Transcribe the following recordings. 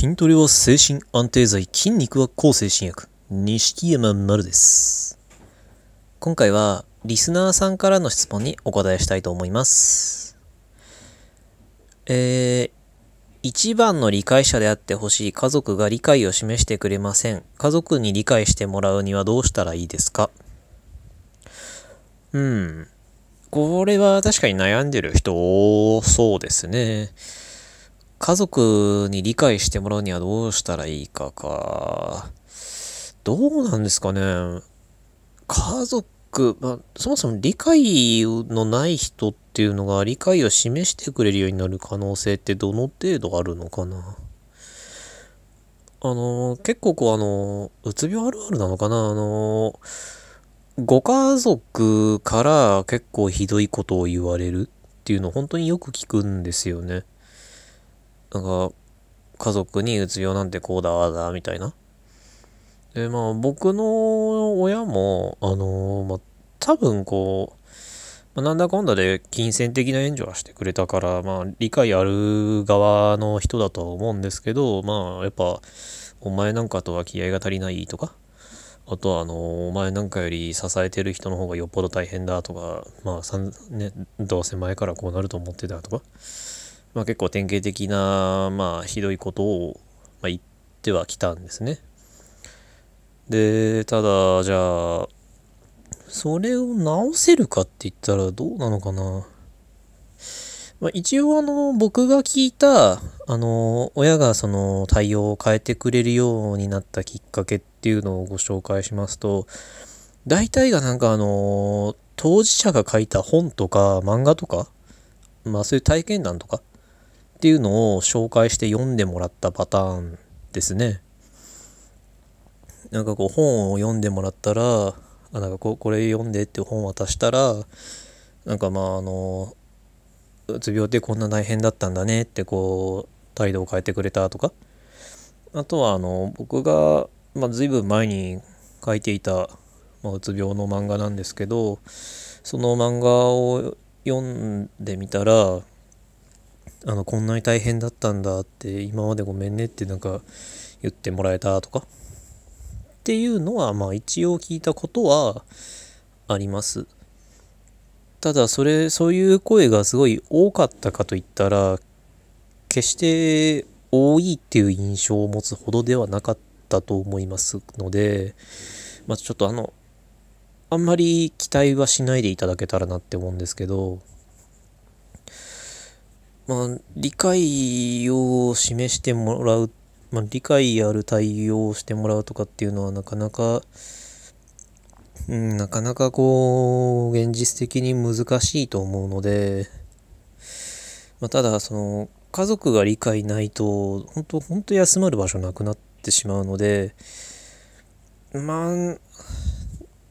筋トレは精神安定剤、筋肉は抗精神薬。錦山丸です。今回は、リスナーさんからの質問にお答えしたいと思います。えー、一番の理解者であってほしい家族が理解を示してくれません。家族に理解してもらうにはどうしたらいいですか？うん。これは確かに悩んでる人そうですね。家族に理解してもらうにはどうしたらいいかか。どうなんですかね。家族、まあ、そもそも理解のない人っていうのが理解を示してくれるようになる可能性ってどの程度あるのかな。あの、結構こうあの、うつ病あるあるなのかな。あの、ご家族から結構ひどいことを言われるっていうの本当によく聞くんですよね。なんか、家族にうつ病なんてこうだ、あだ、みたいな。で、まあ、僕の親も、あのまあ、多分こう、まあ、なんだかんだで金銭的な援助はしてくれたから、まあ、理解ある側の人だとは思うんですけど、まあ、やっぱ、お前なんかとは気合が足りないとか、あとは、あのお前なんかより支えてる人の方がよっぽど大変だとか、まあ、ね、どうせ前からこうなると思ってたとか、まあ、結構典型的な、まあ、ひどいことを、まあ、言ってはきたんですね。で、ただ、じゃあ、それを直せるかって言ったらどうなのかな。まあ、一応、あの、僕が聞いた、あの、親がその対応を変えてくれるようになったきっかけっていうのをご紹介しますと、大体がなんかあの、当事者が書いた本とか漫画とか、まあそういう体験談とかっていうのを紹介して読んでもらったパターンですね。なんかこう本を読んでもらったら、あなんかここれ読んでって本渡したら、なんかまああの、うつ病ってこんな大変だったんだねってこう態度を変えてくれたとか、あとはあの僕が、まあ、随分前に書いていた、まあ、うつ病の漫画なんですけど、その漫画を読んでみたら、あの、こんなに大変だったんだって、今までごめんねってなんか言ってもらえたとか、っていうのは、まあ一応聞いたことはあります。ただ、それ、そういう声がすごい多かったかといったら、決して多いっていう印象を持つほどではなかったと思いますので、まあちょっとあの、あんまり期待はしないでいただけたらなって思うんですけど、まあ、理解を示してもらう、まあ、理解ある対応をしてもらうとかっていうのはなかなか、うん、なかなかこう、現実的に難しいと思うので、まあ、ただ、その、家族が理解ないと、本当本当休まる場所なくなってしまうので、まあ、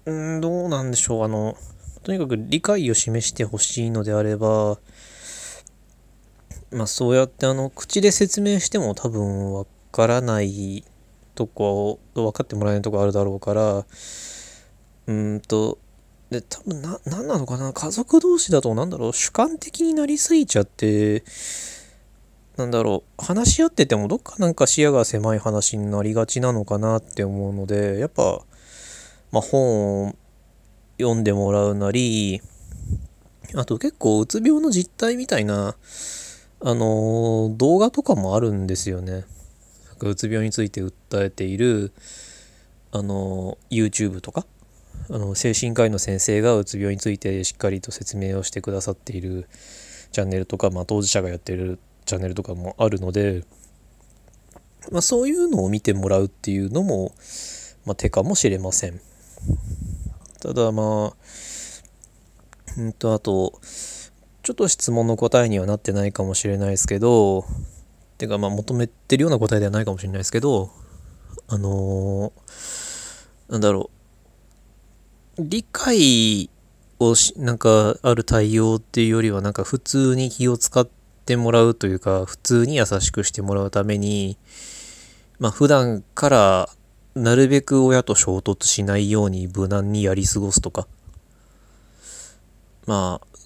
うん、どうなんでしょう。あの、とにかく理解を示してほしいのであれば、まあそうやってあの、口で説明しても多分わからないとこ、分かってもらえないとこあるだろうから、うんと、で、多分な、なんなのかな？家族同士だとなんだろう？主観的になりすぎちゃって、なんだろう？話し合っててもどっかなんか視野が狭い話になりがちなのかなって思うので、やっぱ、まあ、本を読んでもらうなり、あと結構うつ病の実態みたいな、あの動画とかもあるんですよね。うつ病について訴えている、あの YouTube とか、あの精神科医の先生がうつ病についてしっかりと説明をしてくださっているチャンネルとか、まあ、当事者がやってるチャンネルとかもあるので、まあ、そういうのを見てもらうっていうのも、まあ、手かもしれません。ただまあ、うんと、あと、ちょっと質問の答えにはなってないかもしれないですけど、てかまあ求めてるような答えではないかもしれないですけど、あのーなんだろう、理解をし、なんかある対応っていうよりは、なんか普通に気を使ってもらうというか、普通に優しくしてもらうために、まあ普段からなるべく親と衝突しないように無難にやり過ごすとか。まあ、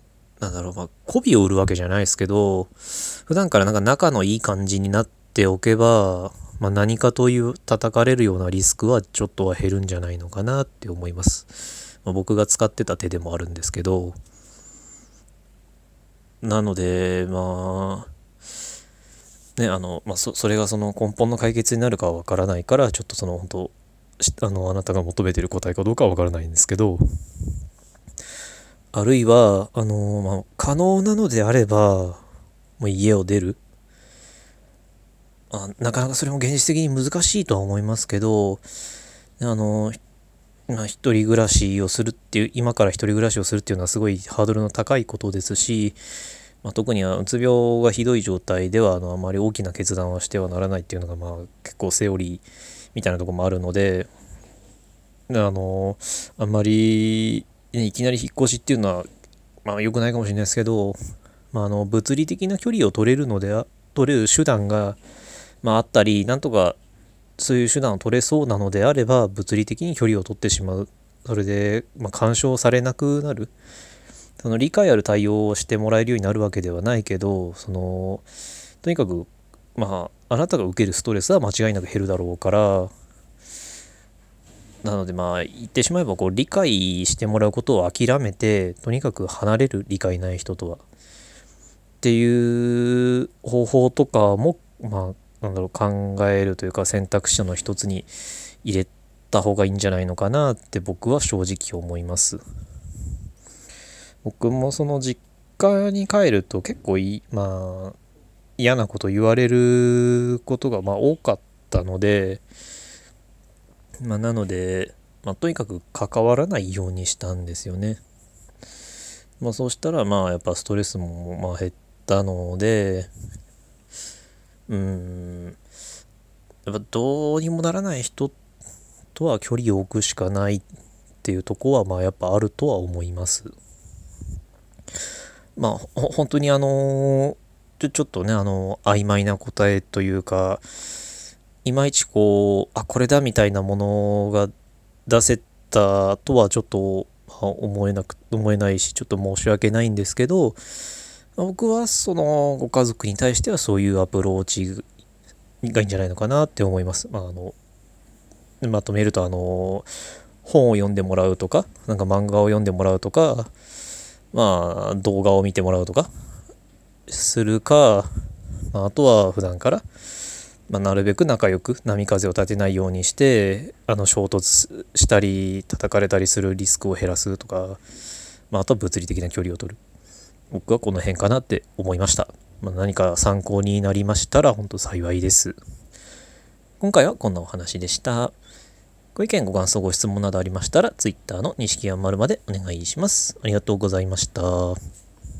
なんだろう、まあ、媚びを売るわけじゃないですけど、普段からなんか仲のいい感じになっておけば、まあ、何かという叩かれるようなリスクはちょっとは減るんじゃないのかなって思います。まあ、僕が使ってた手でもあるんですけど、なので、まあ、ね、あの、まあ、そ、それがその根本の解決になるかはわからないから、ちょっとその本当、あの、あなたが求めてる答えかどうかはわからないんですけど、あるいは、あの、まあ、可能なのであれば、もう家を出る。あなかなかそれも現実的に難しいとは思いますけど、あの、まあ、一人暮らしをするっていう、今から一人暮らしをするっていうのはすごいハードルの高いことですし、まあ、特にはうつ病がひどい状態ではあのあまり大きな決断はしてはならないっていうのがまあ結構セオリーみたいなとこもあるのであのあんまりいきなり引っ越しっていうのはまあ良くないかもしれないですけど、まあ、あの物理的な距離を取れるので取れる手段が、まあ、あったりなんとかそういう手段を取れそうなのであれば物理的に距離を取ってしまう。それで、まあ、干渉されなくなる。その理解ある対応をしてもらえるようになるわけではないけどそのとにかくまああなたが受けるストレスは間違いなく減るだろうからなのでまあ言ってしまえばこう理解してもらうことを諦めてとにかく離れる理解ない人とはっていう方法とかもまあなんだろう考えるというか選択肢の一つに入れた方がいいんじゃないのかなって僕は正直思います。僕もその実家に帰ると結構いまあ嫌なこと言われることがまあ多かったのでまあなので、まあ、とにかく関わらないようにしたんですよね。まあそうしたらまあやっぱストレスもまあ減ったのでうんやっぱどうにもならない人とは距離を置くしかないっていうとこはまあやっぱあるとは思います。まあ、本当にあのちょ、ちょっとね、あの、曖昧な答えというか、いまいちこう、あ、これだみたいなものが出せたとはちょっと思えなく、思えないし、ちょっと申し訳ないんですけど、僕はそのご家族に対してはそういうアプローチがいいんじゃないのかなって思います。まあ、あの、まとめると、あの、本を読んでもらうとか、なんか漫画を読んでもらうとか、まあ、動画を見てもらうとか、するか、まあ、あとは普段から、まあ、なるべく仲良く波風を立てないようにして、あの、衝突したり、叩かれたりするリスクを減らすとか、まあ、あとは物理的な距離を取る。僕はこの辺かなって思いました。まあ、何か参考になりましたら、本当幸いです。今回はこんなお話でした。ご意見、ご感想、ご質問などありましたら、Twitter の錦山丸までお願いします。ありがとうございました。